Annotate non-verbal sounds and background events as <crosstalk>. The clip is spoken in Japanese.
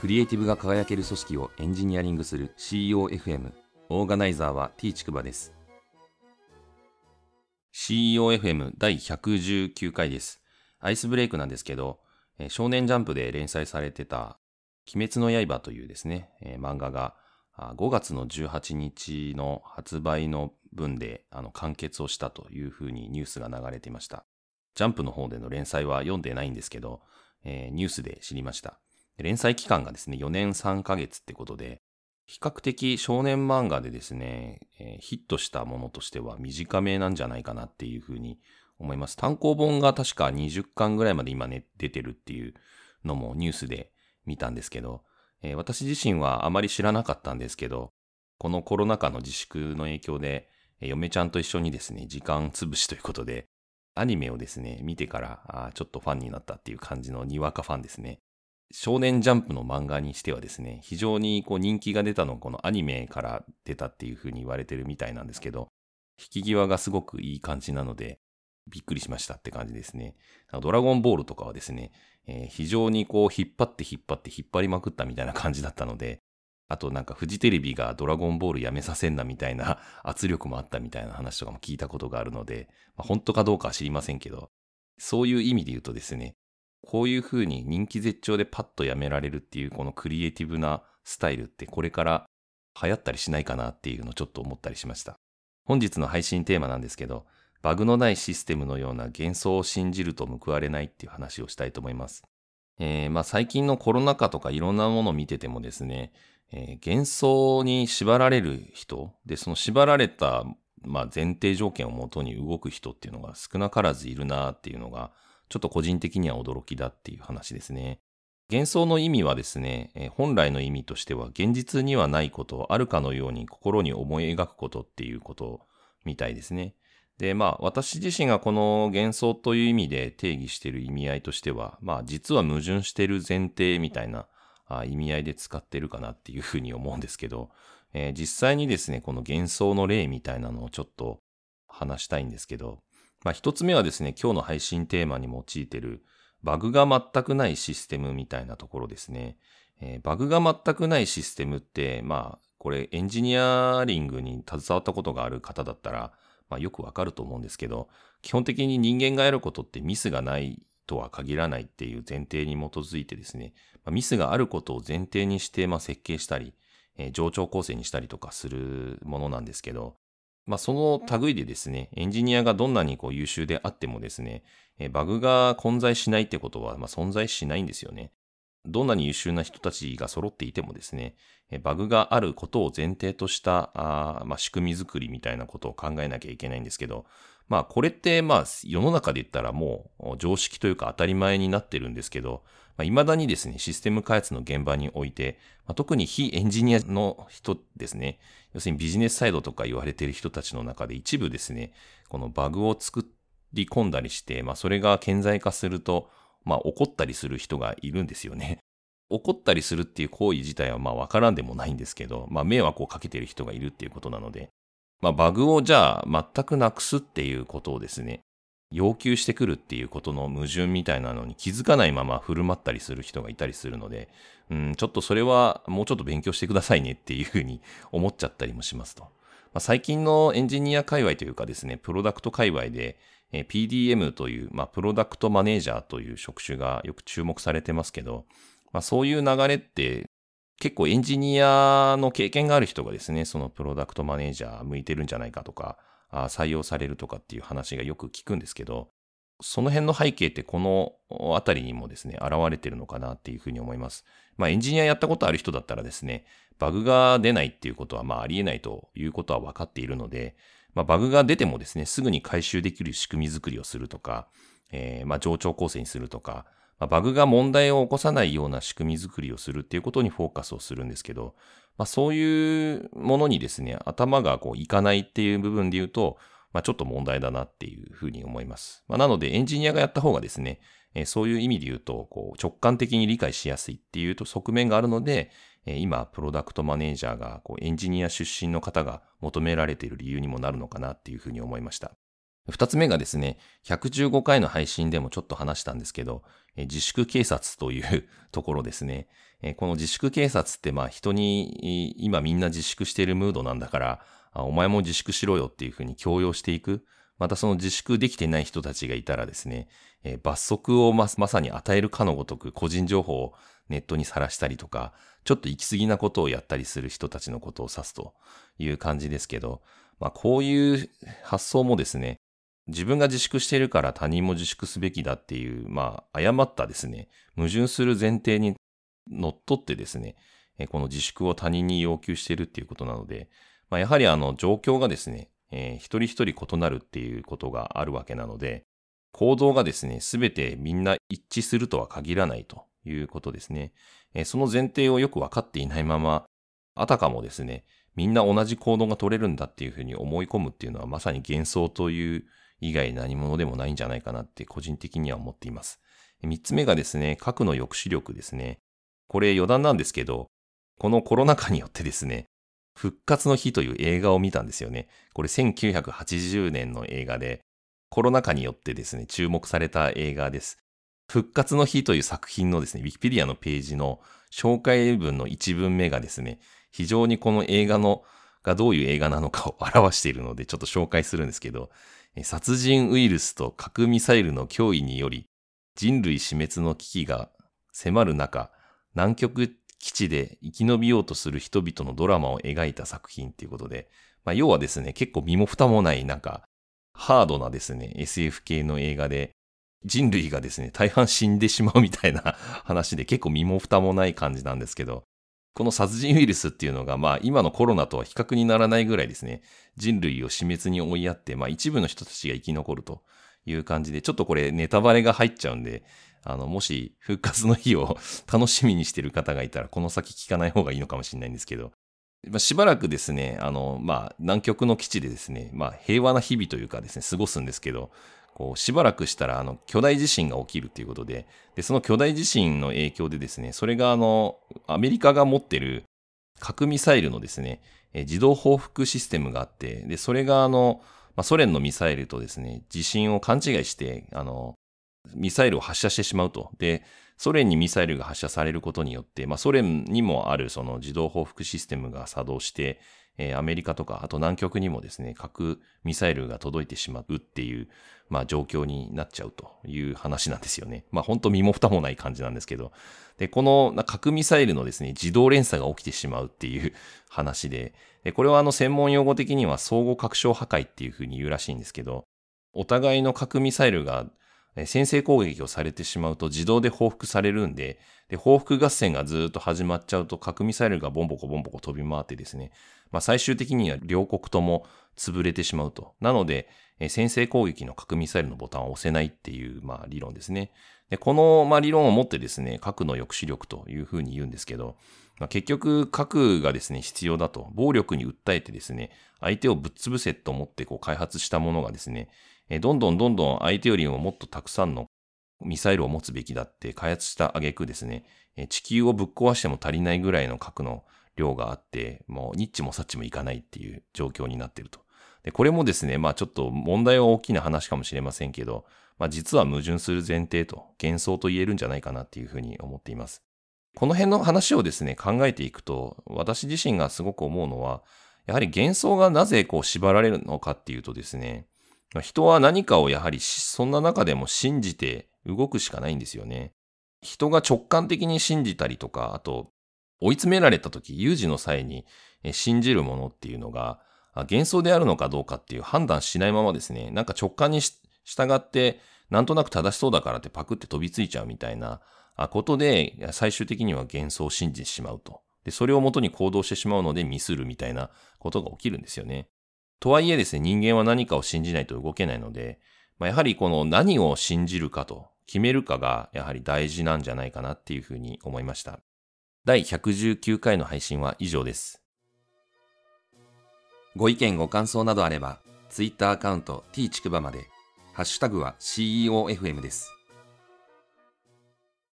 クリエイティブが輝ける組織をエンジニアリングする CEOFM オーガナイザーは T ちくばです。CEOFM 第119回です。アイスブレイクなんですけど少年ジャンプで連載されてた鬼滅の刃というですね漫画が5月の18日の発売の分であの完結をしたというふうにニュースが流れていました。ジャンプの方での連載は読んでないんですけど、えー、ニュースで知りました。連載期間がですね、4年3ヶ月ってことで、比較的少年漫画でですね、えー、ヒットしたものとしては短めなんじゃないかなっていうふうに思います。単行本が確か20巻ぐらいまで今ね、出てるっていうのもニュースで見たんですけど、えー、私自身はあまり知らなかったんですけど、このコロナ禍の自粛の影響でえ、嫁ちゃんと一緒にですね、時間潰しということで、アニメをですね、見てからあちょっとファンになったっていう感じのにわかファンですね。少年ジャンプの漫画にしてはですね、非常にこう人気が出たのこのアニメから出たっていう風に言われてるみたいなんですけど、引き際がすごくいい感じなので、びっくりしましたって感じですね。ドラゴンボールとかはですね、えー、非常にこう引っ張って引っ張って引っ張りまくったみたいな感じだったので、あとなんかフジテレビがドラゴンボールやめさせんなみたいな圧力もあったみたいな話とかも聞いたことがあるので、まあ、本当かどうかは知りませんけど、そういう意味で言うとですね、こういう風に人気絶頂でパッとやめられるっていうこのクリエイティブなスタイルってこれから流行ったりしないかなっていうのをちょっと思ったりしました。本日の配信テーマなんですけど、バグのないシステムのような幻想を信じると報われないっていう話をしたいと思います。えー、まあ最近のコロナ禍とかいろんなものを見ててもですね、えー、幻想に縛られる人、で、その縛られた、まあ、前提条件をもとに動く人っていうのが少なからずいるなっていうのが、ちょっと個人的には驚きだっていう話ですね。幻想の意味はですね、本来の意味としては現実にはないことをあるかのように心に思い描くことっていうことみたいですね。で、まあ私自身がこの幻想という意味で定義している意味合いとしては、まあ実は矛盾している前提みたいな意味合いで使ってるかなっていうふうに思うんですけど、えー、実際にですね、この幻想の例みたいなのをちょっと話したいんですけど、まあ一つ目はですね、今日の配信テーマに用いてるバグが全くないシステムみたいなところですね。えー、バグが全くないシステムって、まあこれエンジニアリングに携わったことがある方だったら、まあよくわかると思うんですけど、基本的に人間がやることってミスがないとは限らないっていう前提に基づいてですね、ミスがあることを前提にして、まあ、設計したり、えー、上長構成にしたりとかするものなんですけど、まあ、その類でですね、エンジニアがどんなにこう優秀であってもですね、バグが混在しないってことは、まあ、存在しないんですよね。どんなに優秀な人たちが揃っていてもですね、バグがあることを前提としたあ、まあ、仕組み作りみたいなことを考えなきゃいけないんですけど、まあこれってまあ世の中で言ったらもう常識というか当たり前になってるんですけど、まあ、未だにですね、システム開発の現場において、まあ、特に非エンジニアの人ですね、要するにビジネスサイドとか言われている人たちの中で一部ですね、このバグを作り込んだりして、まあそれが顕在化すると、まあ怒ったりする人がいるんですよね。<laughs> 怒ったりするっていう行為自体はまあわからんでもないんですけど、まあ迷惑をかけている人がいるっていうことなので、まあ、バグをじゃあ全くなくすっていうことをですね、要求してくるっていうことの矛盾みたいなのに気づかないまま振る舞ったりする人がいたりするので、うん、ちょっとそれはもうちょっと勉強してくださいねっていうふうに思っちゃったりもしますと。まあ、最近のエンジニア界隈というかですね、プロダクト界隈で、え PDM という、まあ、プロダクトマネージャーという職種がよく注目されてますけど、まあ、そういう流れって結構エンジニアの経験がある人がですね、そのプロダクトマネージャー向いてるんじゃないかとか、あ採用されるとかっていう話がよく聞くんですけど、その辺の背景ってこのあたりにもですね、現れてるのかなっていうふうに思います。まあエンジニアやったことある人だったらですね、バグが出ないっていうことはまあありえないということは分かっているので、まあバグが出てもですね、すぐに回収できる仕組み作りをするとか、えー、まあ上長構成にするとか、まあ、バグが問題を起こさないような仕組み作りをするっていうことにフォーカスをするんですけど、まあ、そういうものにですね、頭がこういかないっていう部分で言うと、まあ、ちょっと問題だなっていうふうに思います。まあ、なのでエンジニアがやった方がですね、えー、そういう意味で言うと、こう直感的に理解しやすいっていうと側面があるので、えー、今、プロダクトマネージャーがこうエンジニア出身の方が求められている理由にもなるのかなっていうふうに思いました。二つ目がですね、115回の配信でもちょっと話したんですけど、自粛警察という <laughs> ところですね。この自粛警察ってまあ人に今みんな自粛しているムードなんだからお前も自粛しろよっていうふうに強要していく。またその自粛できてない人たちがいたらですね、罰則をままさに与えるかのごとく個人情報をネットにさらしたりとか、ちょっと行き過ぎなことをやったりする人たちのことを指すという感じですけど、まあこういう発想もですね、自分が自粛しているから他人も自粛すべきだっていう、まあ誤ったですね、矛盾する前提にのっとってですね、この自粛を他人に要求しているっていうことなので、まあ、やはりあの状況がですね、えー、一人一人異なるっていうことがあるわけなので、行動がですね、すべてみんな一致するとは限らないということですね。えー、その前提をよく分かっていないまま、あたかもですね、みんな同じ行動が取れるんだっていうふうに思い込むっていうのはまさに幻想という以外何者でもないんじゃないかなって個人的には思っています。三つ目がですね、核の抑止力ですね。これ余談なんですけど、このコロナ禍によってですね、復活の日という映画を見たんですよね。これ1980年の映画で、コロナ禍によってですね、注目された映画です。復活の日という作品のですね、ウィキペディアのページの紹介文の一文目がですね、非常にこの映画の、がどういう映画なのかを表しているので、ちょっと紹介するんですけど、殺人ウイルスと核ミサイルの脅威により、人類死滅の危機が迫る中、南極基地で生き延びようとする人々のドラマを描いた作品っていうことで、まあ、要はですね、結構身も蓋もないなんか、ハードなですね、SF 系の映画で、人類がですね、大半死んでしまうみたいな話で結構身も蓋もない感じなんですけど、この殺人ウイルスっていうのが、まあ今のコロナとは比較にならないぐらいですね、人類を死滅に追いやって、まあ一部の人たちが生き残るという感じで、ちょっとこれネタバレが入っちゃうんで、あの、もし復活の日を楽しみにしてる方がいたら、この先聞かない方がいいのかもしれないんですけど、まあ、しばらくですね、あの、まあ、南極の基地でですね、まあ、平和な日々というかですね、過ごすんですけど、こう、しばらくしたら、あの、巨大地震が起きるということで、で、その巨大地震の影響でですね、それがあの、アメリカが持ってる核ミサイルのですね、自動報復システムがあって、で、それがあの、まあ、ソ連のミサイルとですね、地震を勘違いして、あの、ミサイルを発射してしまうと。で、ソ連にミサイルが発射されることによって、まあ、ソ連にもあるその自動報復システムが作動して、えー、アメリカとか、あと南極にもですね、核ミサイルが届いてしまうっていう、まあ、状況になっちゃうという話なんですよね。<laughs> まあ、本当身も蓋もない感じなんですけど。で、この核ミサイルのですね、自動連鎖が起きてしまうっていう話で、でこれはあの専門用語的には相互拡張破壊っていうふうに言うらしいんですけど、お互いの核ミサイルが先制攻撃をされてしまうと自動で報復されるんで、で、報復合戦がずっと始まっちゃうと核ミサイルがボンボコボンボコ飛び回ってですね、まあ最終的には両国とも潰れてしまうと。なので、先制攻撃の核ミサイルのボタンを押せないっていう、まあ理論ですね。で、この、まあ理論をもってですね、核の抑止力というふうに言うんですけど、まあ、結局核がですね、必要だと、暴力に訴えてですね、相手をぶっ潰せと思ってこう開発したものがですね、どんどんどんどん相手よりももっとたくさんのミサイルを持つべきだって開発した挙句ですね、地球をぶっ壊しても足りないぐらいの核の量があって、もうニッチもサッチもいかないっていう状況になっていると。で、これもですね、まあちょっと問題は大きな話かもしれませんけど、まあ実は矛盾する前提と幻想と言えるんじゃないかなっていうふうに思っています。この辺の話をですね、考えていくと、私自身がすごく思うのは、やはり幻想がなぜこう縛られるのかっていうとですね、人は何かをやはりそんな中でも信じて動くしかないんですよね。人が直感的に信じたりとか、あと追い詰められた時、有事の際に信じるものっていうのが幻想であるのかどうかっていう判断しないままですね、なんか直感に従ってなんとなく正しそうだからってパクって飛びついちゃうみたいなことで最終的には幻想を信じてしまうと。で、それをもとに行動してしまうのでミスるみたいなことが起きるんですよね。とはいえですね、人間は何かを信じないと動けないので、まあ、やはりこの何を信じるかと決めるかがやはり大事なんじゃないかなっていうふうに思いました。第119回の配信は以上です。ご意見ご感想などあれば、Twitter アカウント t ちくばまで、ハッシュタグは CEOFM です。